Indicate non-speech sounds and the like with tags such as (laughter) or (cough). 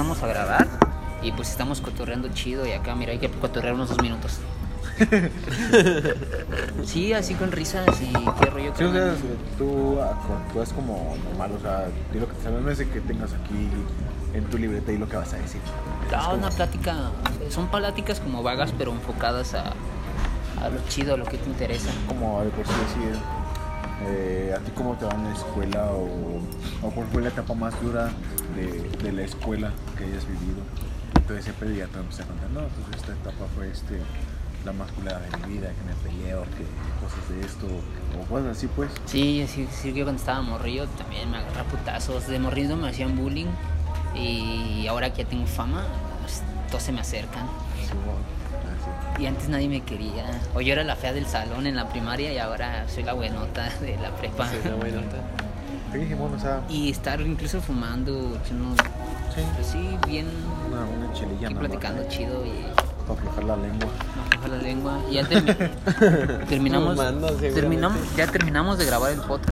empezamos a grabar y pues estamos cotorreando chido y acá, mira, hay que cotorrear unos dos minutos. (laughs) sí, así con risas y qué rollo. Sí, o sea, tú actúas como normal, o sea, lo que te sabes, no es que tengas aquí en tu libreta y lo que vas a decir. No, como- una plática, son pláticas como vagas pero enfocadas a, a lo chido, a lo que te interesa. como de por sí decir, eh, a ti cómo te va en la escuela o, o cuál fue la etapa más dura de, de la escuela que hayas vivido. Entonces siempre ya te empecé a contar, no, pues esta etapa fue este, la más culera de mi vida, que me peleé o que cosas de esto, o cosas así pues. Sí, sí, sí, yo cuando estaba morrillo también me agarra putazos. De morrillo me hacían bullying y ahora que ya tengo fama, pues, todos se me acercan. Sí, bueno, así. Y antes nadie me quería. O yo era la fea del salón en la primaria y ahora soy la buenota (laughs) de la prepa. Sí, una buena nota. (laughs) Sí, Simón, o sea, Y estar incluso fumando, echando- sí, pues sí, bien, una, una aquí más, platicando chido y Para aflojar la lengua. me afloja la lengua. Y ya termi- (laughs) terminamos, Fumando, terminamos, ya terminamos de grabar el podcast.